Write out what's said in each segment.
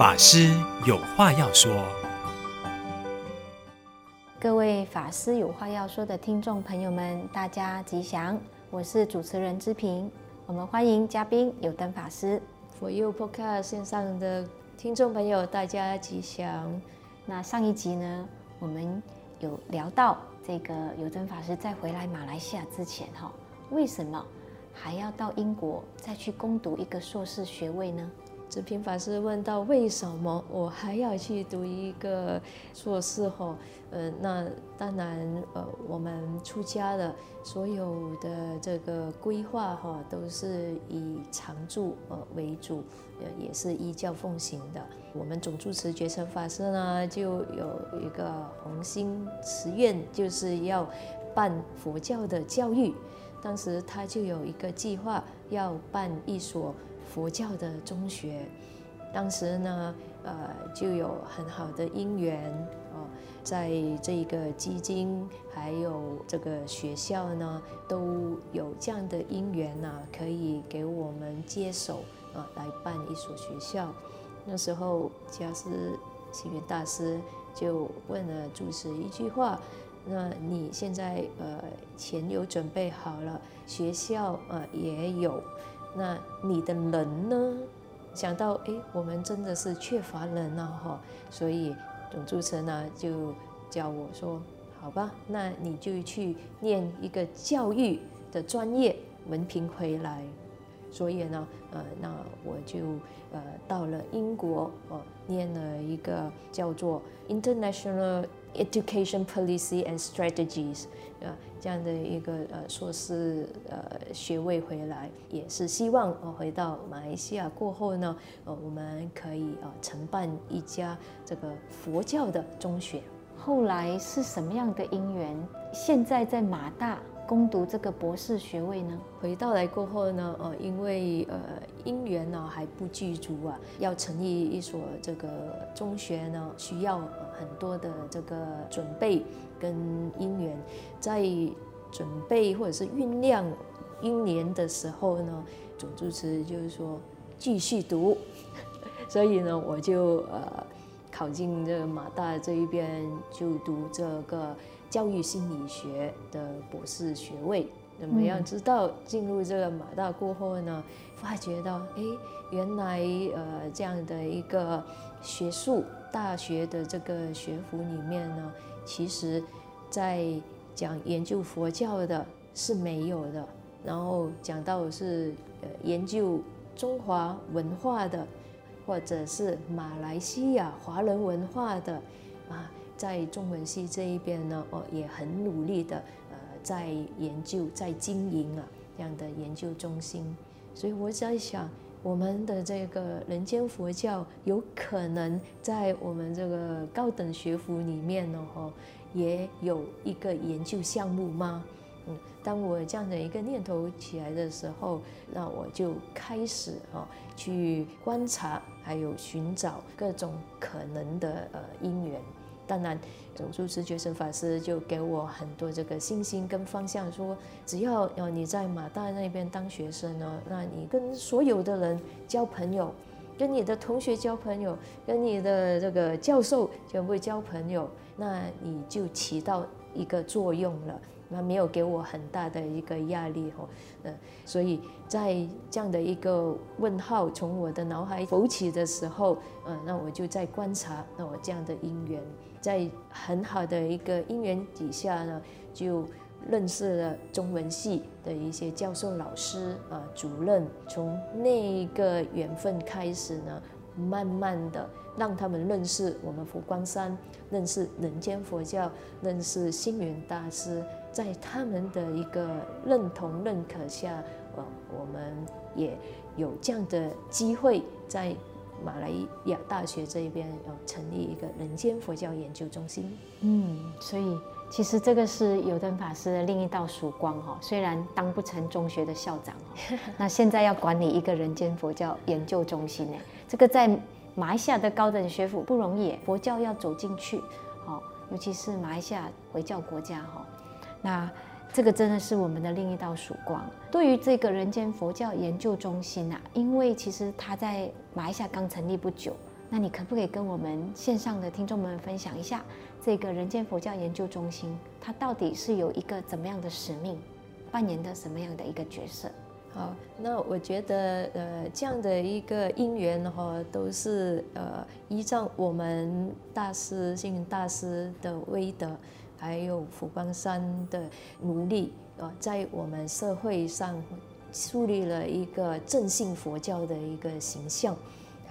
法师有话要说。各位法师有话要说的听众朋友们，大家吉祥，我是主持人之平。我们欢迎嘉宾有灯法师。For You Podcast 线上的听众朋友，大家吉祥。那上一集呢，我们有聊到这个有灯法师在回来马来西亚之前，哈，为什么还要到英国再去攻读一个硕士学位呢？芝萍法师问到：“为什么我还要去读一个硕士？哈，呃，那当然，呃，我们出家的所有的这个规划，哈，都是以常住呃为主，呃，也是依教奉行的。我们总住持觉诚法师呢，就有一个宏心慈愿，就是要办佛教的教育。当时他就有一个计划，要办一所。”佛教的中学，当时呢，呃，就有很好的因缘哦，在这个基金还有这个学校呢，都有这样的因缘呐，可以给我们接手啊，来办一所学校。那时候，迦叶行源大师就问了住持一句话：那你现在呃钱有准备好了，学校呃也有。那你的人呢？想到哎，我们真的是缺乏人了哈，所以总主持呢就叫我说，好吧，那你就去念一个教育的专业文凭回来。所以呢，呃，那我就呃到了英国哦，念了一个叫做 International Education Policy and Strategies 啊这样的一个呃硕士呃学位回来，也是希望呃回到马来西亚过后呢，呃我们可以呃承办一家这个佛教的中学。后来是什么样的因缘？现在在马大。攻读这个博士学位呢？回到来过后呢，呃，因为呃因缘呢还不具足啊，要成立一所这个中学呢，需要很多的这个准备跟因缘，在准备或者是酝酿一年的时候呢，总主持就是说继续读，所以呢，我就呃考进这个马大这一边就读这个。教育心理学的博士学位，怎么样？知道进入这个马大过后呢，发觉到，哎，原来呃这样的一个学术大学的这个学府里面呢，其实，在讲研究佛教的是没有的，然后讲到是呃研究中华文化的，或者是马来西亚华人文化的啊。在中文系这一边呢，哦，也很努力的，呃，在研究、在经营啊这样的研究中心。所以我在想，我们的这个人间佛教有可能在我们这个高等学府里面呢，哈，也有一个研究项目吗？嗯，当我这样的一个念头起来的时候，那我就开始啊去观察，还有寻找各种可能的呃因缘。当然，总主持觉神法师就给我很多这个信心跟方向，说只要呃你在马大那边当学生呢，那你跟所有的人交朋友，跟你的同学交朋友，跟你的这个教授全部交朋友，那你就起到一个作用了。那没有给我很大的一个压力哦，呃，所以在这样的一个问号从我的脑海浮起的时候，呃，那我就在观察，那我这样的因缘。在很好的一个因缘底下呢，就认识了中文系的一些教授、老师啊、主任。从那个缘分开始呢，慢慢的让他们认识我们佛光山，认识人间佛教，认识星云大师。在他们的一个认同、认可下，呃，我们也有这样的机会在。马来亚大学这边呃成立一个人间佛教研究中心。嗯，所以其实这个是有灯法师的另一道曙光哈。虽然当不成中学的校长，那现在要管理一个人间佛教研究中心呢，这个在马来西亚的高等学府不容易，佛教要走进去，好，尤其是马来西亚回教国家哈，那。这个真的是我们的另一道曙光。对于这个人间佛教研究中心啊，因为其实它在马来西亚刚成立不久，那你可不可以跟我们线上的听众们分享一下，这个人间佛教研究中心它到底是有一个怎么样的使命，扮演的什么样的一个角色？好，那我觉得呃这样的一个因缘哈，都是呃依照我们大师星云大师的威德，还有佛光山的努力啊，在我们社会上树立了一个正信佛教的一个形象。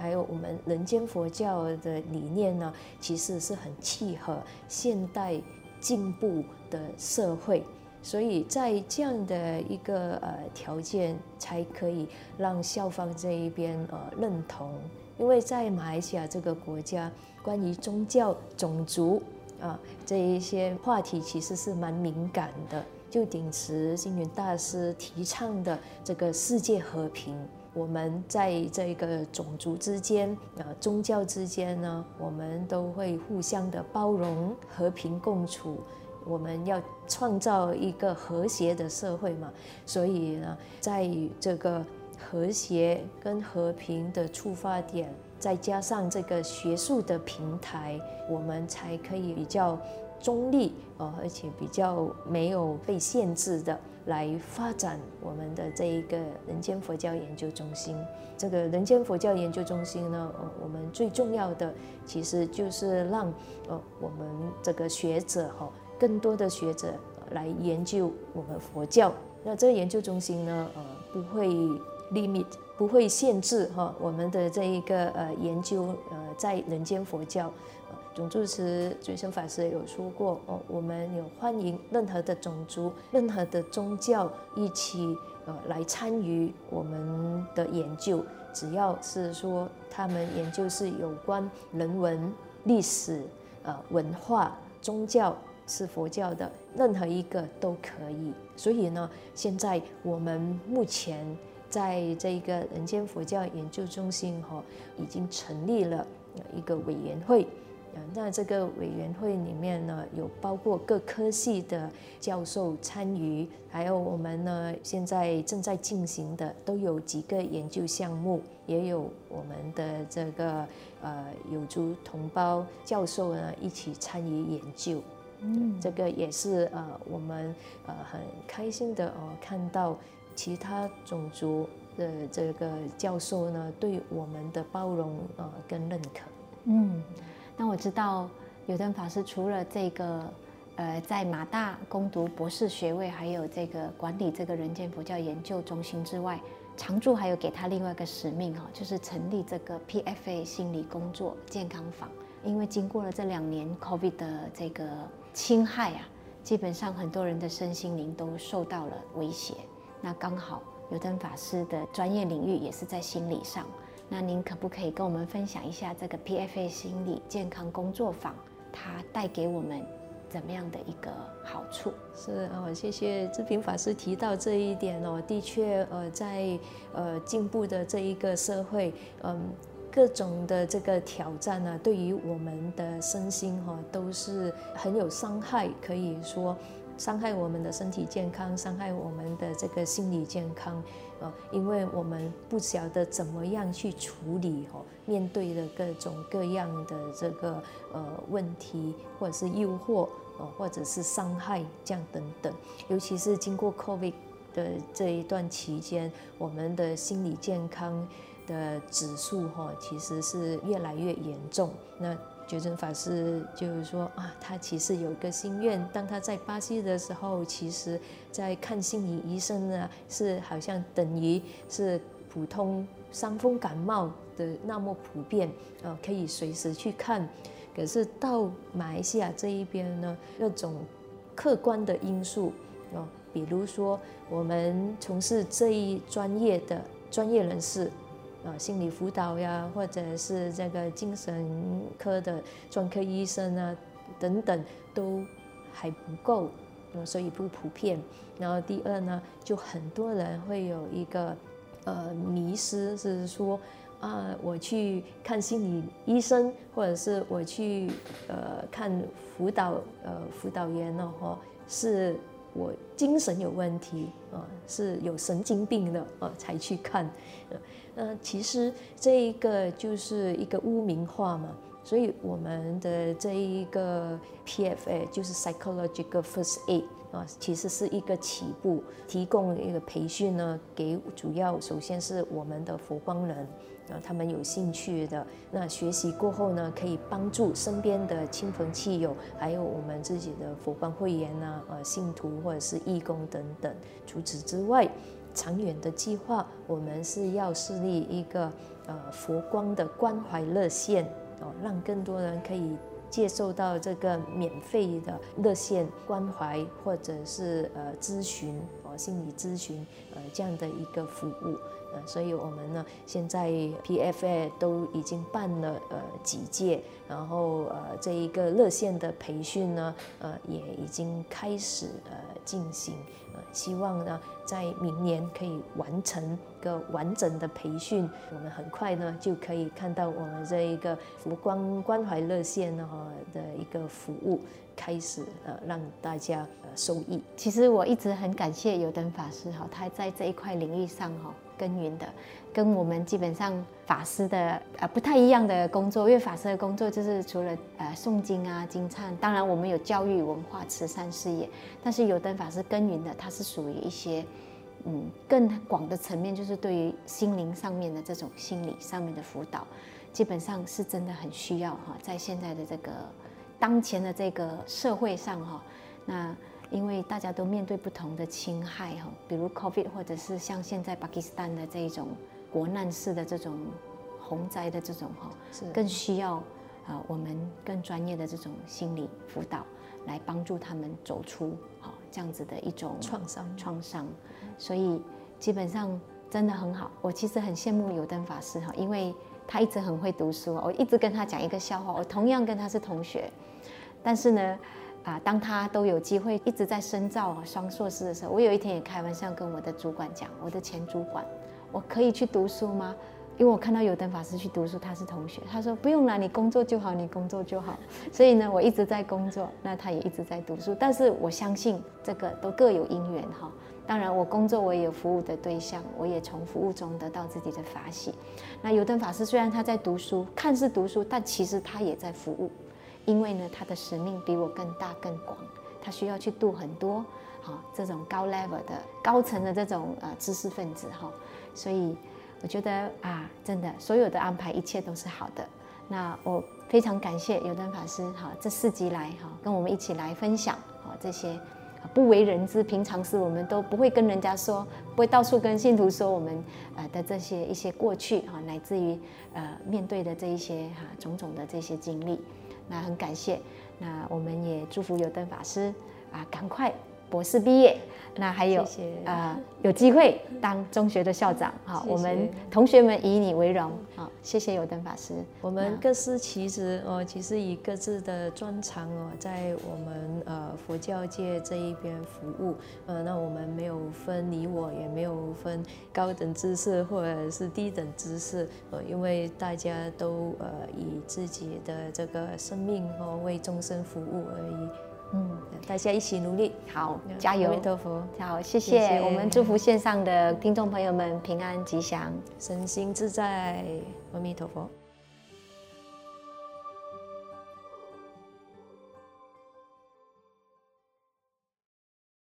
还有我们人间佛教的理念呢，其实是很契合现代进步的社会，所以在这样的一个呃条件，才可以让校方这一边呃认同。因为在马来西亚这个国家，关于宗教、种族啊这一些话题，其实是蛮敏感的。就秉持星云大师提倡的这个世界和平。我们在这个种族之间、啊宗教之间呢，我们都会互相的包容、和平共处。我们要创造一个和谐的社会嘛，所以呢，在这个和谐跟和平的出发点，再加上这个学术的平台，我们才可以比较中立哦，而且比较没有被限制的。来发展我们的这一个人间佛教研究中心。这个人间佛教研究中心呢，呃，我们最重要的其实就是让呃我们这个学者哈，更多的学者来研究我们佛教。那这个研究中心呢，呃，不会 limit，不会限制哈我们的这一个呃研究呃在人间佛教。总住持觉生法师有说过哦，我们有欢迎任何的种族、任何的宗教一起呃来参与我们的研究，只要是说他们研究是有关人文、历史、呃文化、宗教是佛教的，任何一个都可以。所以呢，现在我们目前在这一个人间佛教研究中心哈，已经成立了一个委员会。那这个委员会里面呢，有包括各科系的教授参与，还有我们呢现在正在进行的都有几个研究项目，也有我们的这个呃有族同胞教授呢一起参与研究。嗯，这个也是呃我们呃很开心的哦，看到其他种族的这个教授呢对我们的包容呃跟认可。嗯。那我知道有灯法师除了这个，呃，在马大攻读博士学位，还有这个管理这个人间佛教研究中心之外，常住还有给他另外一个使命哈，就是成立这个 PFA 心理工作健康坊。因为经过了这两年 COVID 的这个侵害啊，基本上很多人的身心灵都受到了威胁。那刚好有灯法师的专业领域也是在心理上。那您可不可以跟我们分享一下这个 PFA 心理健康工作坊，它带给我们怎么样的一个好处？是哦，谢谢智平法师提到这一点哦。的确，呃，在呃进步的这一个社会，嗯，各种的这个挑战呢，对于我们的身心哈，都是很有伤害，可以说。伤害我们的身体健康，伤害我们的这个心理健康，呃，因为我们不晓得怎么样去处理哈，面对的各种各样的这个呃问题，或者是诱惑，呃，或者是伤害这样等等。尤其是经过 COVID 的这一段期间，我们的心理健康的指数哈，其实是越来越严重。那觉真法师就是说啊，他其实有一个心愿，当他在巴西的时候，其实在看心理医生呢，是好像等于是普通伤风感冒的那么普遍，呃，可以随时去看。可是到马来西亚这一边呢，各种客观的因素，哦，比如说我们从事这一专业的专业人士。啊，心理辅导呀，或者是这个精神科的专科医生啊，等等，都还不够，所以不普遍。然后第二呢，就很多人会有一个呃迷失，是说啊，我去看心理医生，或者是我去呃看辅导呃辅导员呢，哈，是我精神有问题啊，是有神经病的啊才去看。呃，其实这一个就是一个污名化嘛，所以我们的这一个 PFA 就是 Psychological First Aid 啊，其实是一个起步，提供一个培训呢，给主要首先是我们的佛光人。啊，他们有兴趣的，那学习过后呢，可以帮助身边的亲朋戚友，还有我们自己的佛光会员啊，呃，信徒或者是义工等等。除此之外，长远的计划，我们是要设立一个呃佛光的关怀热线，哦，让更多人可以接受到这个免费的热线关怀，或者是呃咨询哦，心理咨询呃这样的一个服务。呃，所以我们呢，现在 PFA 都已经办了呃几届，然后呃这一个热线的培训呢，呃也已经开始呃进行，呃希望呢在明年可以完成一个完整的培训，我们很快呢就可以看到我们这一个佛光关怀热线呢的一个服务开始呃让大家呃受益。其实我一直很感谢有灯法师哈，他在这一块领域上哈。耕耘的，跟我们基本上法师的呃不太一样的工作，因为法师的工作就是除了呃诵经啊、经忏，当然我们有教育、文化、慈善事业，但是有灯法师耕耘的，它是属于一些嗯更广的层面，就是对于心灵上面的这种心理上面的辅导，基本上是真的很需要哈，在现在的这个当前的这个社会上哈，那。因为大家都面对不同的侵害哈，比如 COVID，或者是像现在巴基斯坦的这一种国难式的这种洪灾的这种哈，是更需要啊我们更专业的这种心理辅导来帮助他们走出哈这样子的一种创伤创伤，所以基本上真的很好。我其实很羡慕有灯法师哈，因为他一直很会读书，我一直跟他讲一个笑话，我同样跟他是同学，但是呢。啊，当他都有机会一直在深造啊双硕士的时候，我有一天也开玩笑跟我的主管讲，我的前主管，我可以去读书吗？因为我看到有灯法师去读书，他是同学，他说不用啦，你工作就好，你工作就好。所以呢，我一直在工作，那他也一直在读书。但是我相信这个都各有因缘哈。当然，我工作我也有服务的对象，我也从服务中得到自己的法喜。那有灯法师虽然他在读书，看似读书，但其实他也在服务。因为呢，他的使命比我更大更广，他需要去度很多好这种高 level 的高层的这种呃知识分子哈，所以我觉得啊，真的所有的安排一切都是好的。那我非常感谢有灯法师哈，这四集来哈跟我们一起来分享哈这些不为人知，平常时我们都不会跟人家说，不会到处跟信徒说我们呃的这些一些过去哈，乃至于呃面对的这一些哈种种的这些经历。那很感谢，那我们也祝福有灯法师啊，赶快博士毕业。那还有啊，有机会当中学的校长，好，我们同学们以你为荣，好，谢谢有灯法师。我们各司其职哦，其实以各自的专长哦，在我们呃佛教界这一边服务，呃，那我们没有分你我，也没有分高等知识或者是低等知识，呃，因为大家都呃以自己的这个生命哦为众生服务而已。嗯，大家一起努力，好，加油！阿弥陀佛，好，谢谢，谢谢。我们祝福线上的听众朋友们平安吉祥，身心自在，阿弥陀佛。